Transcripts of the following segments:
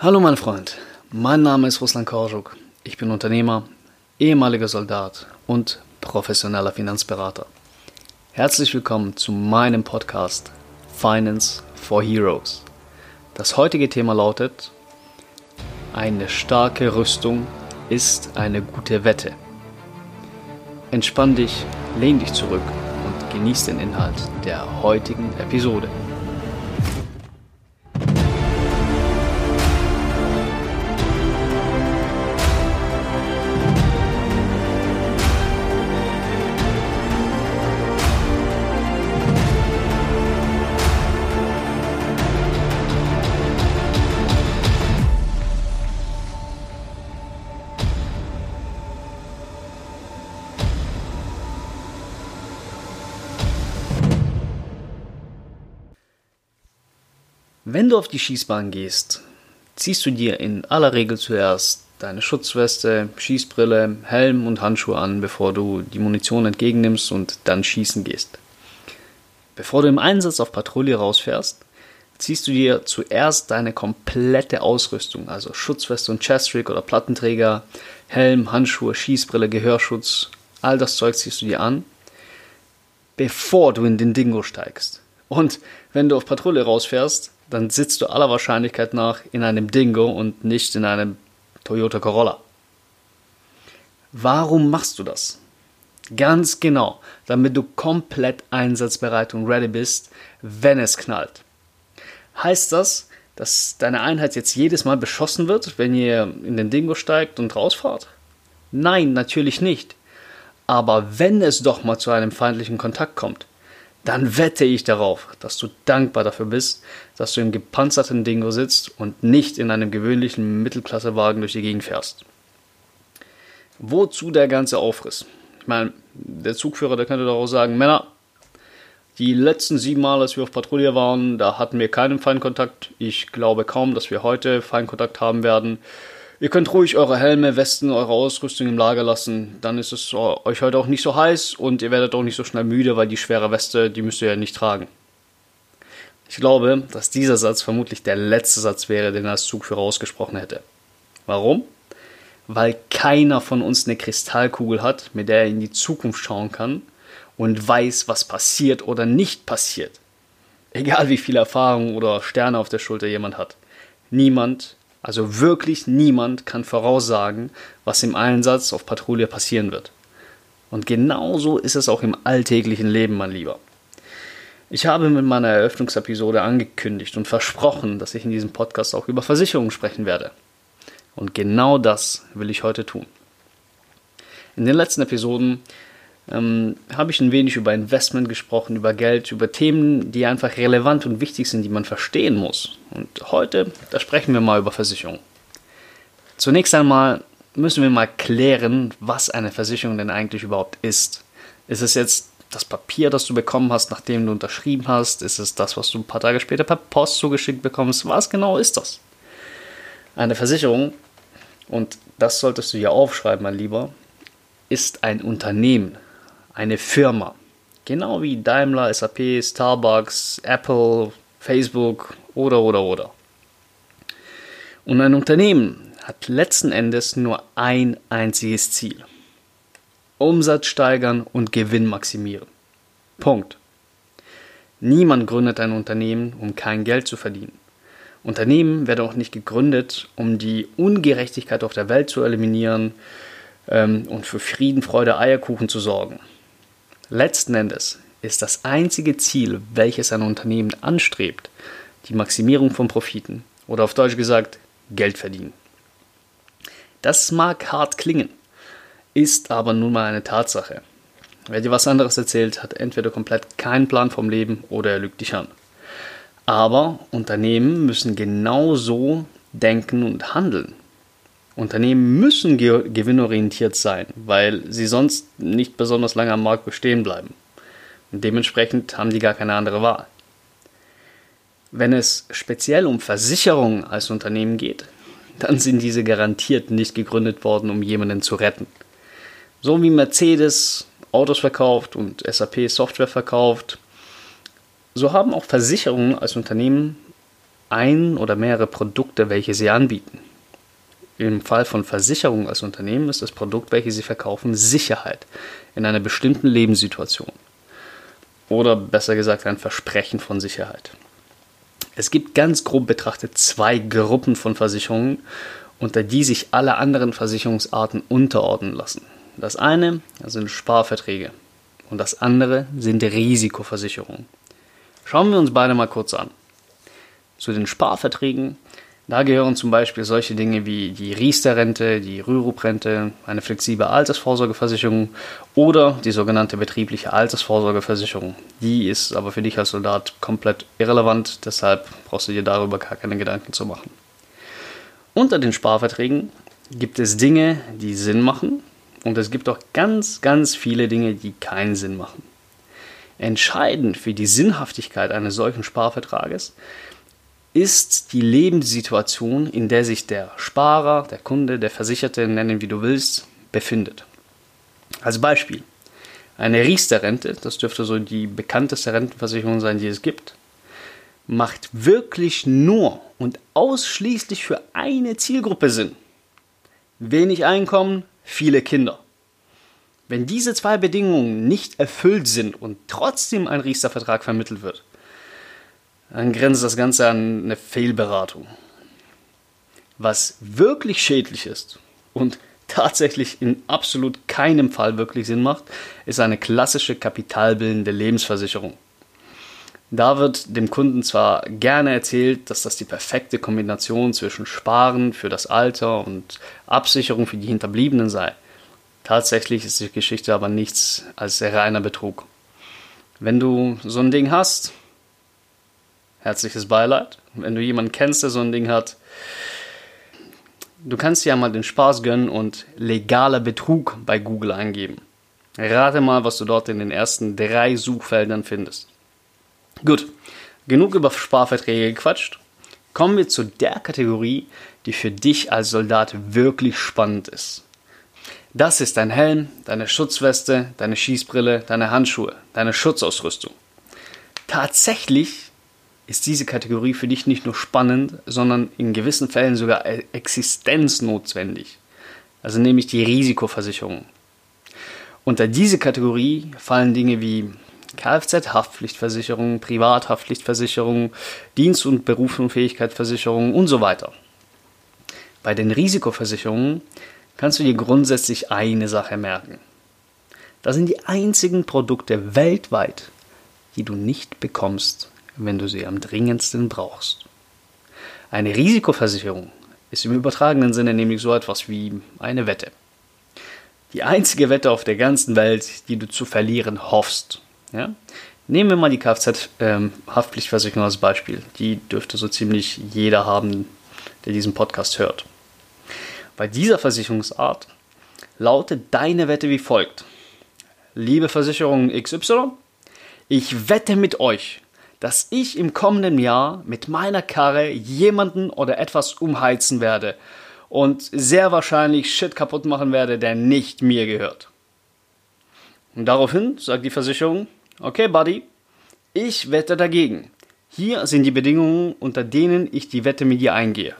Hallo mein Freund, mein Name ist Ruslan Korjuk. Ich bin Unternehmer, ehemaliger Soldat und professioneller Finanzberater. Herzlich willkommen zu meinem Podcast Finance for Heroes. Das heutige Thema lautet, eine starke Rüstung ist eine gute Wette. Entspann dich, lehn dich zurück und genieß den Inhalt der heutigen Episode. Wenn du auf die Schießbahn gehst, ziehst du dir in aller Regel zuerst deine Schutzweste, Schießbrille, Helm und Handschuhe an, bevor du die Munition entgegennimmst und dann schießen gehst. Bevor du im Einsatz auf Patrouille rausfährst, ziehst du dir zuerst deine komplette Ausrüstung, also Schutzweste und Chestrig oder Plattenträger, Helm, Handschuhe, Schießbrille, Gehörschutz, all das Zeug ziehst du dir an, bevor du in den Dingo steigst. Und wenn du auf Patrouille rausfährst, dann sitzt du aller Wahrscheinlichkeit nach in einem Dingo und nicht in einem Toyota Corolla. Warum machst du das? Ganz genau, damit du komplett einsatzbereit und ready bist, wenn es knallt. Heißt das, dass deine Einheit jetzt jedes Mal beschossen wird, wenn ihr in den Dingo steigt und rausfahrt? Nein, natürlich nicht. Aber wenn es doch mal zu einem feindlichen Kontakt kommt, dann wette ich darauf, dass du dankbar dafür bist, dass du im gepanzerten Dingo sitzt und nicht in einem gewöhnlichen Mittelklassewagen durch die Gegend fährst. Wozu der ganze Aufriss? Ich meine, der Zugführer, der könnte auch sagen, Männer, die letzten sieben Mal, als wir auf Patrouille waren, da hatten wir keinen Feindkontakt. Ich glaube kaum, dass wir heute Feindkontakt haben werden. Ihr könnt ruhig eure Helme, Westen, eure Ausrüstung im Lager lassen. Dann ist es euch heute auch nicht so heiß und ihr werdet auch nicht so schnell müde, weil die schwere Weste, die müsst ihr ja nicht tragen. Ich glaube, dass dieser Satz vermutlich der letzte Satz wäre, den er als Zugführer ausgesprochen hätte. Warum? Weil keiner von uns eine Kristallkugel hat, mit der er in die Zukunft schauen kann und weiß, was passiert oder nicht passiert. Egal wie viel Erfahrung oder Sterne auf der Schulter jemand hat. Niemand also wirklich niemand kann voraussagen, was im Einsatz auf Patrouille passieren wird. Und genauso ist es auch im alltäglichen Leben, mein Lieber. Ich habe mit meiner Eröffnungsepisode angekündigt und versprochen, dass ich in diesem Podcast auch über Versicherungen sprechen werde. Und genau das will ich heute tun. In den letzten Episoden ähm, habe ich ein wenig über Investment gesprochen, über Geld, über Themen, die einfach relevant und wichtig sind, die man verstehen muss. Und heute, da sprechen wir mal über Versicherung. Zunächst einmal müssen wir mal klären, was eine Versicherung denn eigentlich überhaupt ist. Ist es jetzt das Papier, das du bekommen hast, nachdem du unterschrieben hast? Ist es das, was du ein paar Tage später per Post zugeschickt bekommst? Was genau ist das? Eine Versicherung, und das solltest du ja aufschreiben, mein Lieber, ist ein Unternehmen, eine Firma. Genau wie Daimler, SAP, Starbucks, Apple, Facebook oder oder oder. Und ein Unternehmen hat letzten Endes nur ein einziges Ziel. Umsatz steigern und Gewinn maximieren. Punkt. Niemand gründet ein Unternehmen, um kein Geld zu verdienen. Unternehmen werden auch nicht gegründet, um die Ungerechtigkeit auf der Welt zu eliminieren ähm, und für Frieden, Freude, Eierkuchen zu sorgen. Letzten Endes ist das einzige Ziel, welches ein Unternehmen anstrebt, die Maximierung von Profiten oder auf Deutsch gesagt Geld verdienen. Das mag hart klingen, ist aber nun mal eine Tatsache. Wer dir was anderes erzählt, hat entweder komplett keinen Plan vom Leben oder er lügt dich an. Aber Unternehmen müssen genauso denken und handeln. Unternehmen müssen ge gewinnorientiert sein, weil sie sonst nicht besonders lange am Markt bestehen bleiben. Und dementsprechend haben die gar keine andere Wahl. Wenn es speziell um Versicherungen als Unternehmen geht, dann sind diese garantiert nicht gegründet worden, um jemanden zu retten. So wie Mercedes Autos verkauft und SAP Software verkauft, so haben auch Versicherungen als Unternehmen ein oder mehrere Produkte, welche sie anbieten. Im Fall von Versicherungen als Unternehmen ist das Produkt, welches sie verkaufen, Sicherheit in einer bestimmten Lebenssituation. Oder besser gesagt ein Versprechen von Sicherheit. Es gibt ganz grob betrachtet zwei Gruppen von Versicherungen, unter die sich alle anderen Versicherungsarten unterordnen lassen. Das eine sind Sparverträge und das andere sind Risikoversicherungen. Schauen wir uns beide mal kurz an. Zu den Sparverträgen da gehören zum Beispiel solche Dinge wie die Riester-Rente, die Rürup-Rente, eine flexible Altersvorsorgeversicherung oder die sogenannte betriebliche Altersvorsorgeversicherung. Die ist aber für dich als Soldat komplett irrelevant, deshalb brauchst du dir darüber gar keine Gedanken zu machen. Unter den Sparverträgen gibt es Dinge, die Sinn machen und es gibt auch ganz, ganz viele Dinge, die keinen Sinn machen. Entscheidend für die Sinnhaftigkeit eines solchen Sparvertrages ist die Lebenssituation, in der sich der Sparer, der Kunde, der Versicherte, nennen wie du willst, befindet. Als Beispiel, eine Riester-Rente, das dürfte so die bekannteste Rentenversicherung sein, die es gibt, macht wirklich nur und ausschließlich für eine Zielgruppe Sinn. Wenig Einkommen, viele Kinder. Wenn diese zwei Bedingungen nicht erfüllt sind und trotzdem ein Riester-Vertrag vermittelt wird, dann grenzt das Ganze an eine Fehlberatung. Was wirklich schädlich ist und tatsächlich in absolut keinem Fall wirklich Sinn macht, ist eine klassische kapitalbildende Lebensversicherung. Da wird dem Kunden zwar gerne erzählt, dass das die perfekte Kombination zwischen Sparen für das Alter und Absicherung für die Hinterbliebenen sei. Tatsächlich ist die Geschichte aber nichts als reiner Betrug. Wenn du so ein Ding hast, herzliches Beileid. Wenn du jemanden kennst, der so ein Ding hat, du kannst dir ja mal den Spaß gönnen und legaler Betrug bei Google eingeben. Rate mal, was du dort in den ersten drei Suchfeldern findest. Gut, genug über Sparverträge gequatscht. Kommen wir zu der Kategorie, die für dich als Soldat wirklich spannend ist. Das ist dein Helm, deine Schutzweste, deine Schießbrille, deine Handschuhe, deine Schutzausrüstung. Tatsächlich ist diese Kategorie für dich nicht nur spannend, sondern in gewissen Fällen sogar e- existenznotwendig. Also nämlich die Risikoversicherung. Unter diese Kategorie fallen Dinge wie Kfz-Haftpflichtversicherung, Privathaftpflichtversicherung, Dienst- und Berufsunfähigkeitsversicherung und so weiter. Bei den Risikoversicherungen kannst du dir grundsätzlich eine Sache merken. Das sind die einzigen Produkte weltweit, die du nicht bekommst, wenn du sie am dringendsten brauchst. Eine Risikoversicherung ist im übertragenen Sinne nämlich so etwas wie eine Wette. Die einzige Wette auf der ganzen Welt, die du zu verlieren hoffst. Ja? Nehmen wir mal die Kfz-Haftpflichtversicherung ähm, als Beispiel. Die dürfte so ziemlich jeder haben, der diesen Podcast hört. Bei dieser Versicherungsart lautet deine Wette wie folgt. Liebe Versicherung XY, ich wette mit euch, dass ich im kommenden Jahr mit meiner Karre jemanden oder etwas umheizen werde und sehr wahrscheinlich Shit kaputt machen werde, der nicht mir gehört. Und daraufhin sagt die Versicherung, okay, Buddy, ich wette dagegen. Hier sind die Bedingungen, unter denen ich die Wette mit dir eingehe.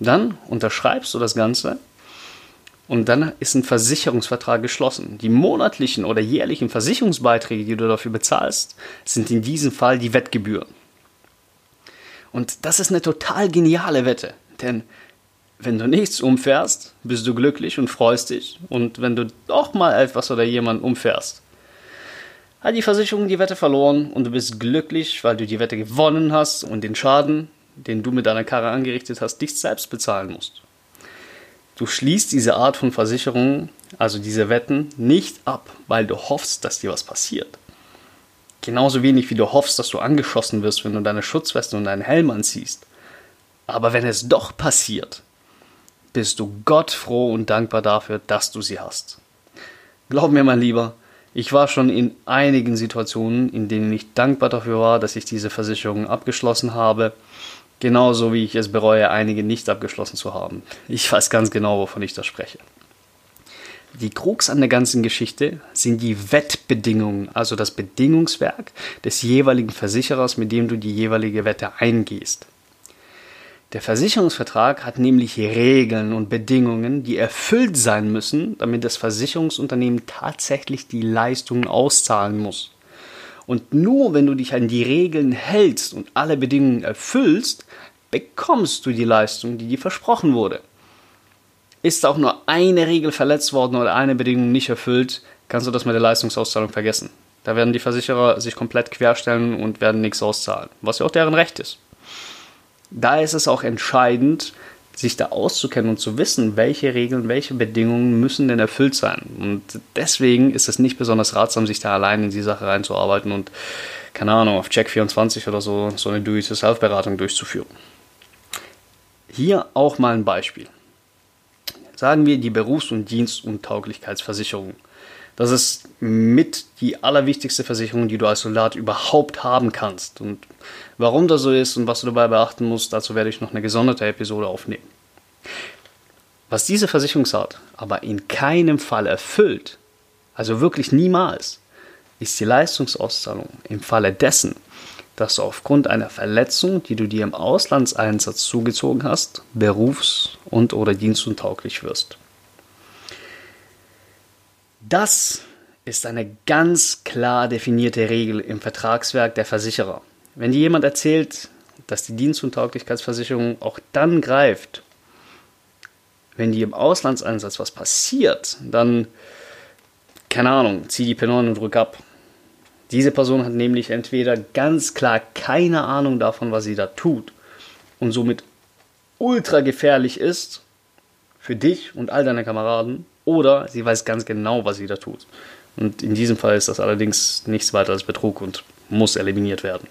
Dann unterschreibst du das Ganze und dann ist ein Versicherungsvertrag geschlossen. Die monatlichen oder jährlichen Versicherungsbeiträge, die du dafür bezahlst, sind in diesem Fall die Wettgebühren. Und das ist eine total geniale Wette, denn wenn du nichts umfährst, bist du glücklich und freust dich. Und wenn du doch mal etwas oder jemanden umfährst, hat die Versicherung die Wette verloren und du bist glücklich, weil du die Wette gewonnen hast und den Schaden, den du mit deiner Karre angerichtet hast, dich selbst bezahlen musst. Du schließt diese Art von Versicherung, also diese Wetten, nicht ab, weil du hoffst, dass dir was passiert. Genauso wenig wie du hoffst, dass du angeschossen wirst, wenn du deine Schutzweste und deinen Helm anziehst. Aber wenn es doch passiert, bist du Gott froh und dankbar dafür, dass du sie hast. Glaub mir, mein Lieber, ich war schon in einigen Situationen, in denen ich dankbar dafür war, dass ich diese Versicherung abgeschlossen habe Genauso wie ich es bereue, einige nicht abgeschlossen zu haben. Ich weiß ganz genau, wovon ich da spreche. Die Krux an der ganzen Geschichte sind die Wettbedingungen, also das Bedingungswerk des jeweiligen Versicherers, mit dem du die jeweilige Wette eingehst. Der Versicherungsvertrag hat nämlich Regeln und Bedingungen, die erfüllt sein müssen, damit das Versicherungsunternehmen tatsächlich die Leistungen auszahlen muss. Und nur wenn du dich an die Regeln hältst und alle Bedingungen erfüllst, bekommst du die Leistung, die dir versprochen wurde. Ist auch nur eine Regel verletzt worden oder eine Bedingung nicht erfüllt, kannst du das mit der Leistungsauszahlung vergessen. Da werden die Versicherer sich komplett querstellen und werden nichts auszahlen, was ja auch deren Recht ist da ist es auch entscheidend, sich da auszukennen und zu wissen, welche Regeln, welche Bedingungen müssen denn erfüllt sein. Und deswegen ist es nicht besonders ratsam, sich da allein in die Sache reinzuarbeiten und, keine Ahnung, auf Check24 oder so so eine Do-it-yourself-Beratung durchzuführen. Hier auch mal ein Beispiel. Sagen wir die Berufs- und Dienstuntauglichkeitsversicherung. Das ist mit die allerwichtigste Versicherung, die du als Soldat überhaupt haben kannst. Und warum das so ist und was du dabei beachten musst, dazu werde ich noch eine gesonderte Episode aufnehmen. Was diese Versicherungsart aber in keinem Fall erfüllt, also wirklich niemals, ist die Leistungsauszahlung im Falle dessen, dass du aufgrund einer Verletzung, die du dir im Auslandseinsatz zugezogen hast, berufs- und oder dienstuntauglich wirst. Das ist eine ganz klar definierte Regel im Vertragswerk der Versicherer. Wenn dir jemand erzählt, dass die Dienstuntauglichkeitsversicherung auch dann greift, wenn dir im Auslandseinsatz was passiert, dann, keine Ahnung, zieh die P9 und drück ab. Diese Person hat nämlich entweder ganz klar keine Ahnung davon, was sie da tut und somit ultra gefährlich ist für dich und all deine Kameraden, oder sie weiß ganz genau, was sie da tut. Und in diesem Fall ist das allerdings nichts weiter als Betrug und muss eliminiert werden.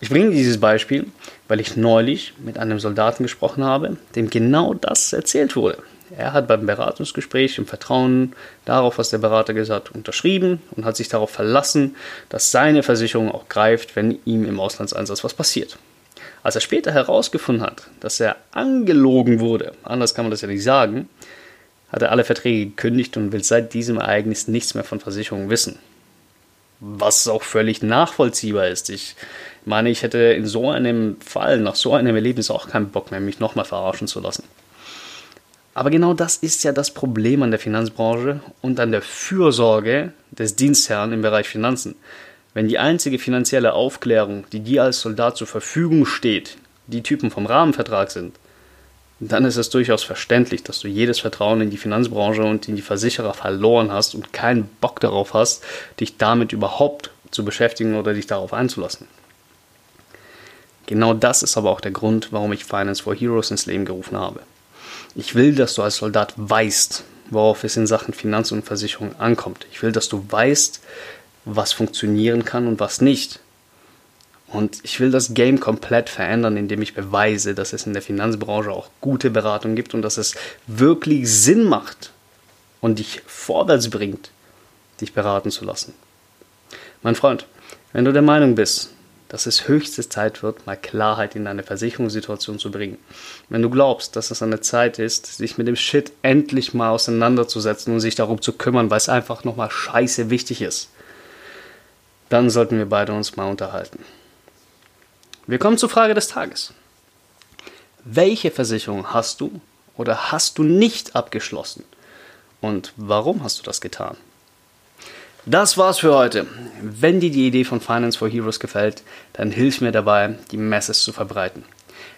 Ich bringe dieses Beispiel, weil ich neulich mit einem Soldaten gesprochen habe, dem genau das erzählt wurde. Er hat beim Beratungsgespräch im Vertrauen darauf, was der Berater gesagt hat, unterschrieben und hat sich darauf verlassen, dass seine Versicherung auch greift, wenn ihm im Auslandseinsatz was passiert. Als er später herausgefunden hat, dass er angelogen wurde, anders kann man das ja nicht sagen, hat er alle Verträge gekündigt und will seit diesem Ereignis nichts mehr von Versicherungen wissen. Was auch völlig nachvollziehbar ist. Ich meine, ich hätte in so einem Fall, nach so einem Erlebnis auch keinen Bock mehr, mich nochmal verarschen zu lassen. Aber genau das ist ja das Problem an der Finanzbranche und an der Fürsorge des Dienstherrn im Bereich Finanzen. Wenn die einzige finanzielle Aufklärung, die dir als Soldat zur Verfügung steht, die Typen vom Rahmenvertrag sind, dann ist es durchaus verständlich, dass du jedes Vertrauen in die Finanzbranche und in die Versicherer verloren hast und keinen Bock darauf hast, dich damit überhaupt zu beschäftigen oder dich darauf einzulassen. Genau das ist aber auch der Grund, warum ich Finance for Heroes ins Leben gerufen habe. Ich will, dass du als Soldat weißt, worauf es in Sachen Finanz und Versicherung ankommt. Ich will, dass du weißt, was funktionieren kann und was nicht. Und ich will das Game komplett verändern, indem ich beweise, dass es in der Finanzbranche auch gute Beratung gibt und dass es wirklich Sinn macht und dich vorwärts bringt, dich beraten zu lassen. Mein Freund, wenn du der Meinung bist, dass es höchste Zeit wird, mal Klarheit in deine Versicherungssituation zu bringen. Wenn du glaubst, dass es an der Zeit ist, sich mit dem Shit endlich mal auseinanderzusetzen und sich darum zu kümmern, weil es einfach nochmal scheiße wichtig ist, dann sollten wir beide uns mal unterhalten. Wir kommen zur Frage des Tages. Welche Versicherung hast du oder hast du nicht abgeschlossen? Und warum hast du das getan? Das war's für heute. Wenn dir die Idee von Finance for Heroes gefällt, dann hilf mir dabei, die Message zu verbreiten.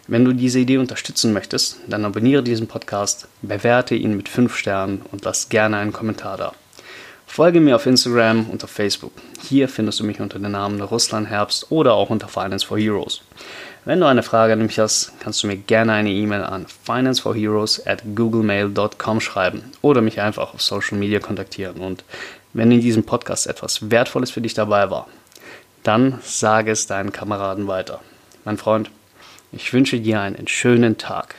Wenn du diese Idee unterstützen möchtest, dann abonniere diesen Podcast, bewerte ihn mit 5 Sternen und lass gerne einen Kommentar da. Folge mir auf Instagram und auf Facebook. Hier findest du mich unter dem Namen Russland Herbst oder auch unter Finance for Heroes. Wenn du eine Frage an mich hast, kannst du mir gerne eine E-Mail an financeforheroes at googlemail.com schreiben oder mich einfach auf Social Media kontaktieren. Und wenn in diesem Podcast etwas Wertvolles für dich dabei war, dann sage es deinen Kameraden weiter. Mein Freund, ich wünsche dir einen schönen Tag.